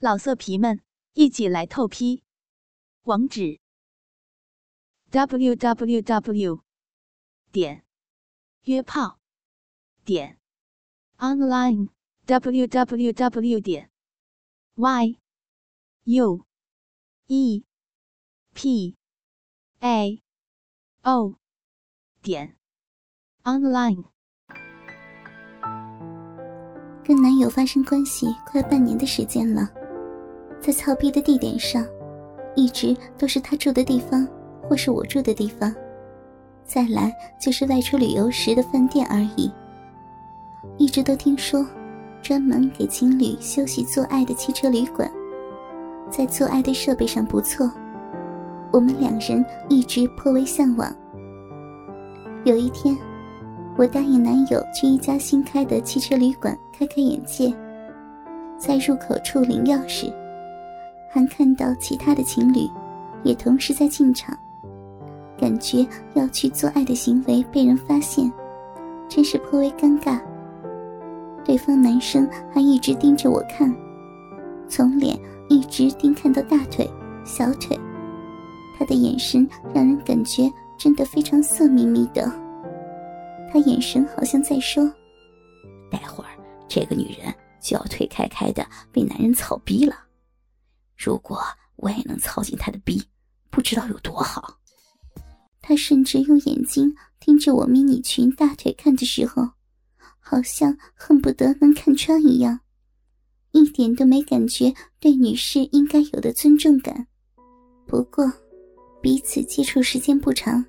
老色皮们，一起来透批！网址：w w w 点约炮点 online w w w 点 y u e p a o 点 online。跟男友发生关系快半年的时间了。在操逼的地点上，一直都是他住的地方，或是我住的地方。再来就是外出旅游时的饭店而已。一直都听说，专门给情侣休息做爱的汽车旅馆，在做爱的设备上不错。我们两人一直颇为向往。有一天，我答应男友去一家新开的汽车旅馆开开眼界，在入口处领钥匙。还看到其他的情侣，也同时在进场，感觉要去做爱的行为被人发现，真是颇为尴尬。对方男生还一直盯着我看，从脸一直盯看到大腿、小腿，他的眼神让人感觉真的非常色眯眯的。他眼神好像在说：“待会儿这个女人就要腿开开的被男人草逼了。”如果我也能操进他的逼，不知道有多好。他甚至用眼睛盯着我迷你裙大腿看的时候，好像恨不得能看穿一样，一点都没感觉对女士应该有的尊重感。不过，彼此接触时间不长，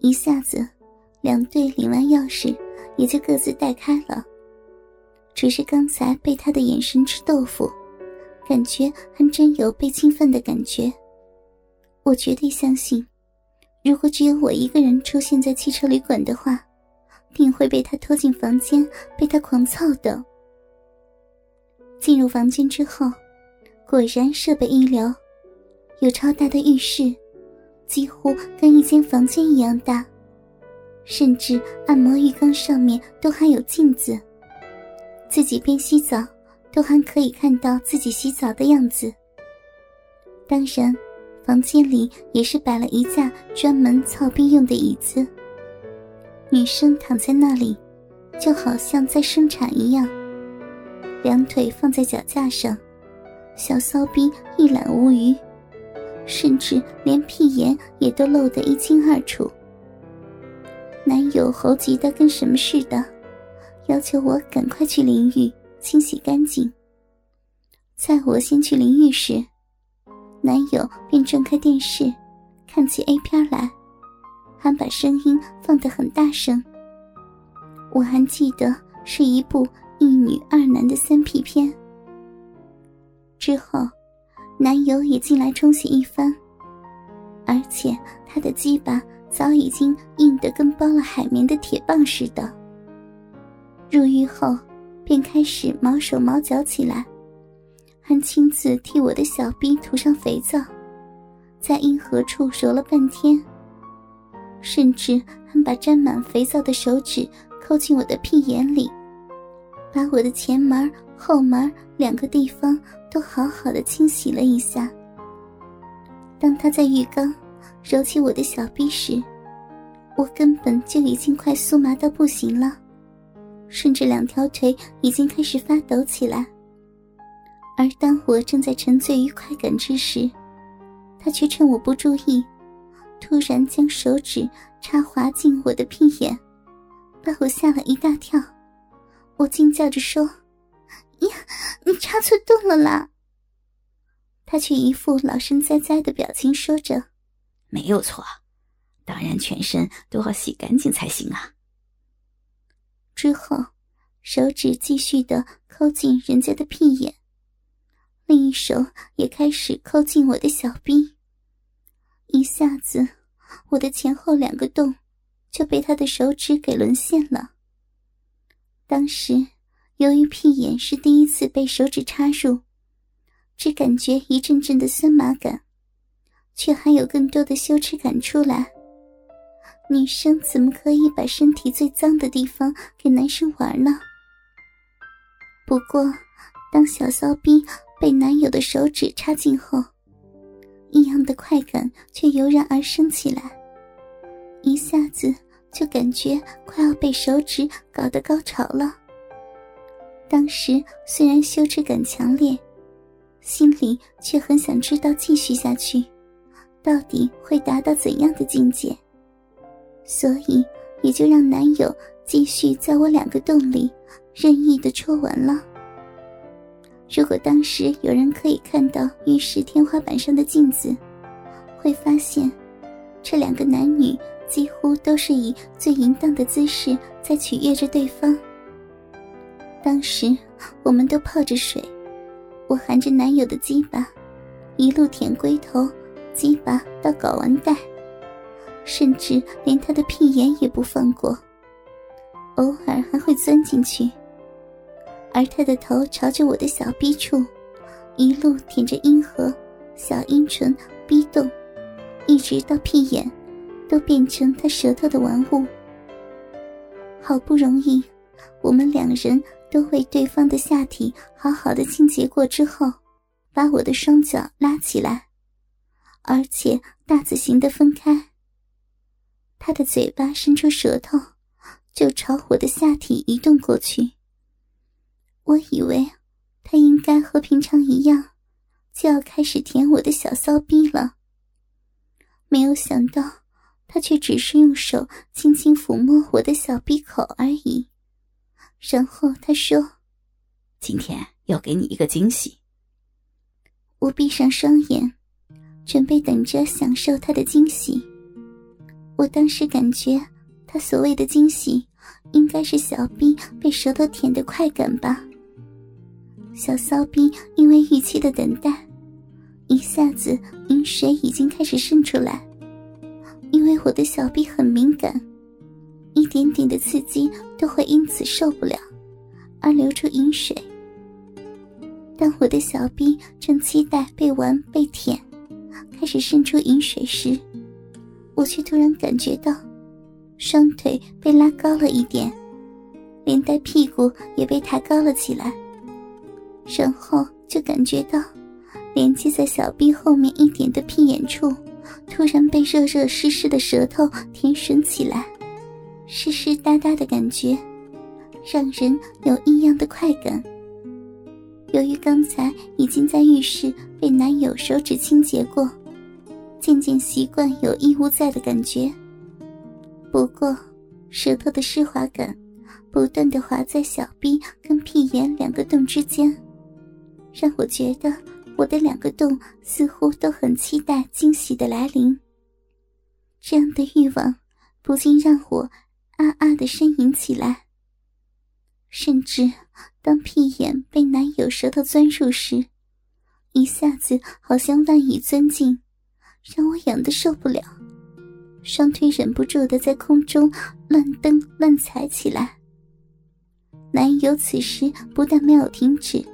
一下子，两队领完钥匙也就各自带开了。只是刚才被他的眼神吃豆腐。感觉还真有被侵犯的感觉。我绝对相信，如果只有我一个人出现在汽车旅馆的话，定会被他拖进房间，被他狂操的。进入房间之后，果然设备一流，有超大的浴室，几乎跟一间房间一样大，甚至按摩浴缸上面都还有镜子，自己边洗澡。都还可以看到自己洗澡的样子。当然，房间里也是摆了一架专门操逼用的椅子。女生躺在那里，就好像在生产一样，两腿放在脚架上，小骚逼一览无余，甚至连屁眼也都露得一清二楚。男友猴急的跟什么似的，要求我赶快去淋浴。清洗干净。在我先去淋浴时，男友便转开电视，看起 A 片来，还把声音放得很大声。我还记得是一部一女二男的三 P 片。之后，男友也进来冲洗一番，而且他的鸡巴早已经硬得跟包了海绵的铁棒似的。入狱后。便开始毛手毛脚起来，还亲自替我的小臂涂上肥皂，在阴核处揉了半天，甚至还把沾满肥皂的手指抠进我的屁眼里，把我的前门、后门两个地方都好好的清洗了一下。当他在浴缸揉起我的小臂时，我根本就已经快酥麻到不行了。甚至两条腿已经开始发抖起来，而当我正在沉醉于快感之时，他却趁我不注意，突然将手指插滑进我的屁眼，把我吓了一大跳。我惊叫着说：“呀，你插错洞了啦！”他却一副老神在在的表情，说着：“没有错，当然全身都要洗干净才行啊。”之后，手指继续的抠进人家的屁眼，另一手也开始抠进我的小臂。一下子，我的前后两个洞就被他的手指给沦陷了。当时，由于屁眼是第一次被手指插入，只感觉一阵阵的酸麻感，却还有更多的羞耻感出来。女生怎么可以把身体最脏的地方给男生玩呢？不过，当小骚逼被男友的手指插进后，异样的快感却油然而生起来，一下子就感觉快要被手指搞得高潮了。当时虽然羞耻感强烈，心里却很想知道继续下去，到底会达到怎样的境界，所以也就让男友继续在我两个洞里任意的戳完了。如果当时有人可以看到浴室天花板上的镜子，会发现这两个男女几乎都是以最淫荡的姿势在取悦着对方。当时我们都泡着水，我含着男友的鸡巴，一路舔龟头、鸡巴到睾丸带，甚至连他的屁眼也不放过，偶尔还会钻进去。而他的头朝着我的小逼处，一路舔着阴核、小阴唇、逼洞，一直到屁眼，都变成他舌头的玩物。好不容易，我们两人都为对方的下体好好的清洁过之后，把我的双脚拉起来，而且大字形的分开。他的嘴巴伸出舌头，就朝我的下体移动过去。我以为他应该和平常一样，就要开始舔我的小骚逼了。没有想到，他却只是用手轻轻抚摸我的小逼口而已。然后他说：“今天要给你一个惊喜。”我闭上双眼，准备等着享受他的惊喜。我当时感觉，他所谓的惊喜，应该是小逼被舌头舔的快感吧。小骚逼因为预期的等待，一下子饮水已经开始渗出来。因为我的小臂很敏感，一点点的刺激都会因此受不了，而流出饮水。当我的小臂正期待被玩被舔，开始渗出饮水时，我却突然感觉到，双腿被拉高了一点，连带屁股也被抬高了起来。然后就感觉到，连接在小臂后面一点的屁眼处，突然被热热湿湿的舌头舔吮起来，湿湿哒哒的感觉，让人有异样的快感。由于刚才已经在浴室被男友手指清洁过，渐渐习惯有异物在的感觉。不过，舌头的湿滑感，不断的滑在小臂跟屁眼两个洞之间。让我觉得我的两个洞似乎都很期待惊喜的来临。这样的欲望不禁让我啊啊的呻吟起来。甚至当屁眼被男友舌头钻入时，一下子好像万蚁钻进，让我痒得受不了，双腿忍不住的在空中乱蹬乱踩起来。男友此时不但没有停止。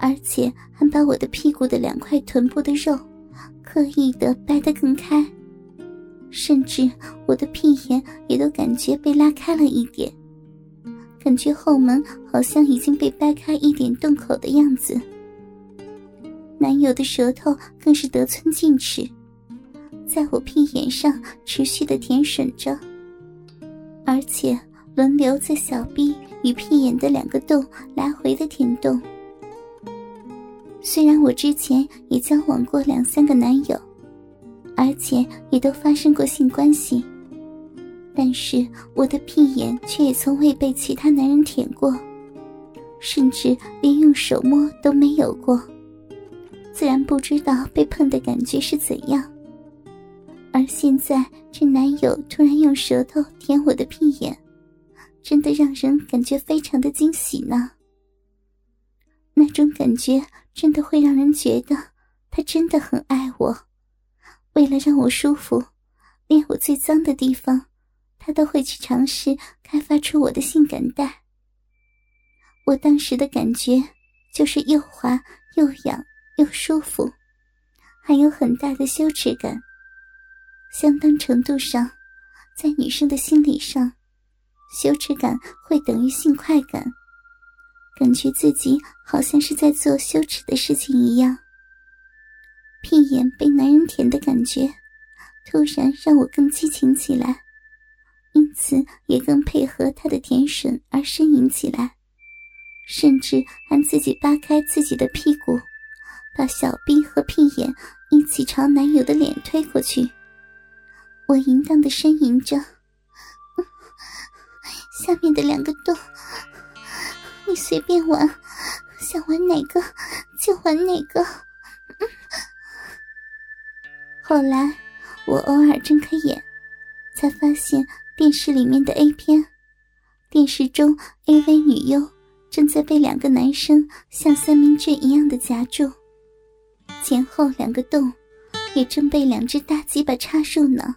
而且还把我的屁股的两块臀部的肉刻意的掰得更开，甚至我的屁眼也都感觉被拉开了一点，感觉后门好像已经被掰开一点洞口的样子。男友的舌头更是得寸进尺，在我屁眼上持续的舔吮着，而且轮流在小臂与屁眼的两个洞来回的舔动。虽然我之前也交往过两三个男友，而且也都发生过性关系，但是我的屁眼却也从未被其他男人舔过，甚至连用手摸都没有过，自然不知道被碰的感觉是怎样。而现在这男友突然用舌头舔我的屁眼，真的让人感觉非常的惊喜呢。那种感觉。真的会让人觉得他真的很爱我，为了让我舒服，连我最脏的地方，他都会去尝试开发出我的性感带。我当时的感觉就是又滑又痒又舒服，还有很大的羞耻感。相当程度上，在女生的心理上，羞耻感会等于性快感。感觉自己好像是在做羞耻的事情一样。屁眼被男人舔的感觉，突然让我更激情起来，因此也更配合他的舔吮而呻吟起来，甚至还自己扒开自己的屁股，把小臂和屁眼一起朝男友的脸推过去。我淫荡的呻吟着，下面的两个洞，你随便玩，想玩哪个就玩哪个。后来，我偶尔睁开眼，才发现电视里面的 A 片，电视中 AV 女优正在被两个男生像三明治一样的夹住，前后两个洞也正被两只大鸡巴插入呢。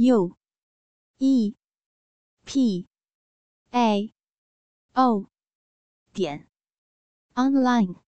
u e p a o 点。Online。